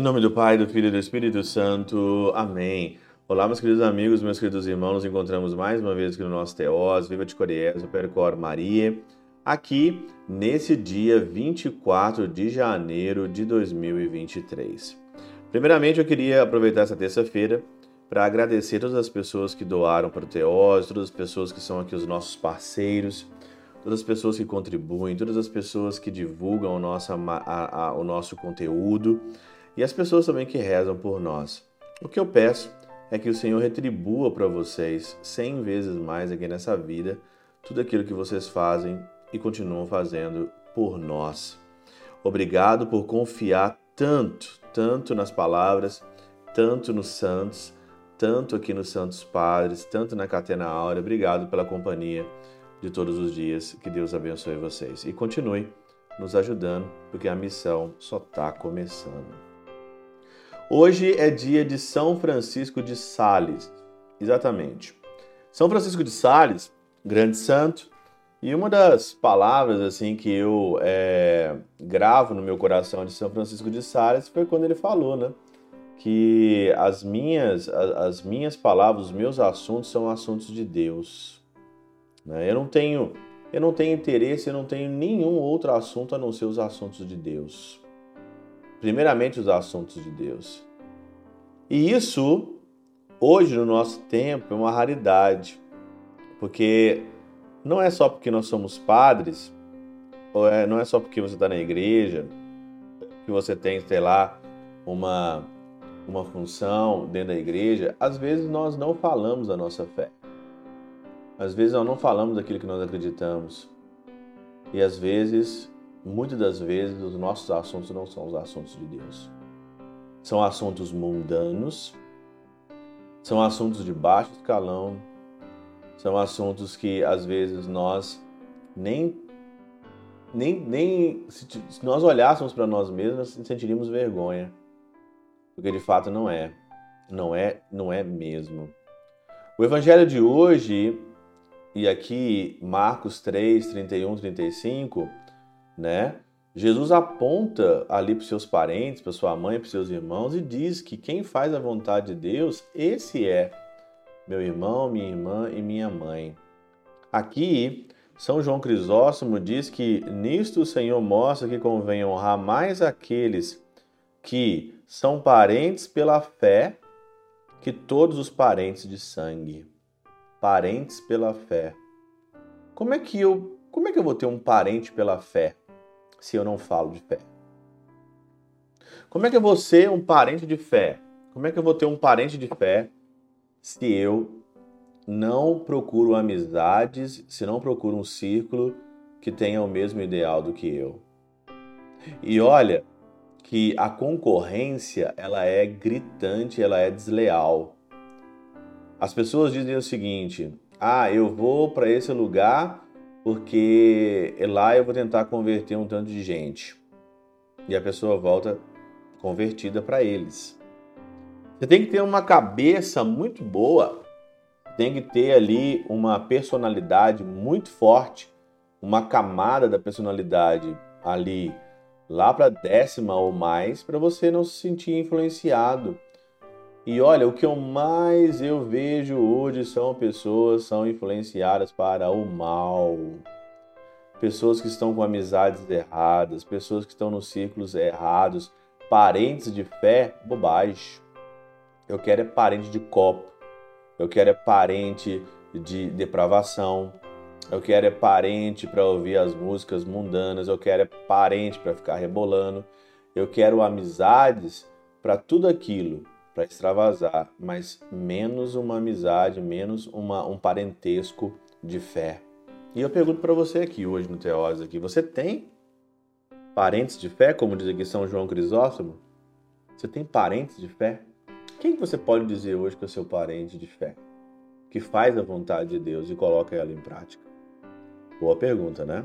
Em nome do Pai, do Filho e do Espírito Santo. Amém. Olá, meus queridos amigos, meus queridos irmãos. Nos encontramos mais uma vez aqui no nosso Teós, Viva de Coriés, Percor Maria, aqui nesse dia 24 de janeiro de 2023. Primeiramente, eu queria aproveitar essa terça-feira para agradecer todas as pessoas que doaram para o Teós, todas as pessoas que são aqui os nossos parceiros, todas as pessoas que contribuem, todas as pessoas que divulgam o nosso, a, a, o nosso conteúdo e as pessoas também que rezam por nós. O que eu peço é que o Senhor retribua para vocês cem vezes mais aqui nessa vida tudo aquilo que vocês fazem e continuam fazendo por nós. Obrigado por confiar tanto, tanto nas palavras, tanto nos santos, tanto aqui nos Santos Padres, tanto na Catena Áurea. Obrigado pela companhia de todos os dias. Que Deus abençoe vocês. E continue nos ajudando, porque a missão só está começando. Hoje é dia de São Francisco de Sales. Exatamente. São Francisco de Sales, grande santo, e uma das palavras assim que eu é, gravo no meu coração de São Francisco de Sales foi quando ele falou, né? Que as minhas, as minhas palavras, os meus assuntos são assuntos de Deus. Né? Eu não tenho, eu não tenho interesse, eu não tenho nenhum outro assunto a não ser os assuntos de Deus primeiramente os assuntos de Deus. E isso, hoje no nosso tempo, é uma raridade, porque não é só porque nós somos padres, ou é, não é só porque você está na igreja, que você tem, sei lá, uma, uma função dentro da igreja, às vezes nós não falamos da nossa fé. Às vezes nós não falamos daquilo que nós acreditamos. E às vezes muitas das vezes os nossos assuntos não são os assuntos de Deus. São assuntos mundanos, são assuntos de baixo escalão, são assuntos que às vezes nós nem nem, nem se, se nós olhássemos para nós mesmos sentiríamos vergonha, porque de fato não é, não é, não é mesmo. O evangelho de hoje e aqui Marcos 3, 31, 35 né? Jesus aponta ali para seus parentes, para sua mãe, para seus irmãos e diz que quem faz a vontade de Deus, esse é meu irmão, minha irmã e minha mãe. Aqui, São João Crisóstomo diz que nisto o Senhor mostra que convém honrar mais aqueles que são parentes pela fé que todos os parentes de sangue. Parentes pela fé. Como é que eu, como é que eu vou ter um parente pela fé? Se eu não falo de fé? Como é que eu vou ser um parente de fé? Como é que eu vou ter um parente de fé se eu não procuro amizades, se não procuro um círculo que tenha o mesmo ideal do que eu? E olha que a concorrência ela é gritante, ela é desleal. As pessoas dizem o seguinte: "Ah, eu vou para esse lugar porque lá eu vou tentar converter um tanto de gente. E a pessoa volta convertida para eles. Você tem que ter uma cabeça muito boa, tem que ter ali uma personalidade muito forte, uma camada da personalidade ali lá para décima ou mais, para você não se sentir influenciado e olha, o que eu mais eu vejo hoje são pessoas são influenciadas para o mal. Pessoas que estão com amizades erradas, pessoas que estão nos círculos errados, parentes de fé, bobagem. Eu quero é parente de copo. Eu quero é parente de depravação. Eu quero é parente para ouvir as músicas mundanas. Eu quero é parente para ficar rebolando. Eu quero amizades para tudo aquilo para extravasar, mas menos uma amizade, menos uma, um parentesco de fé. E eu pergunto para você aqui hoje no Teose aqui, você tem parentes de fé, como diz aqui São João Crisóstomo? Você tem parentes de fé? Quem que você pode dizer hoje que é seu parente de fé? Que faz a vontade de Deus e coloca ela em prática? Boa pergunta, né?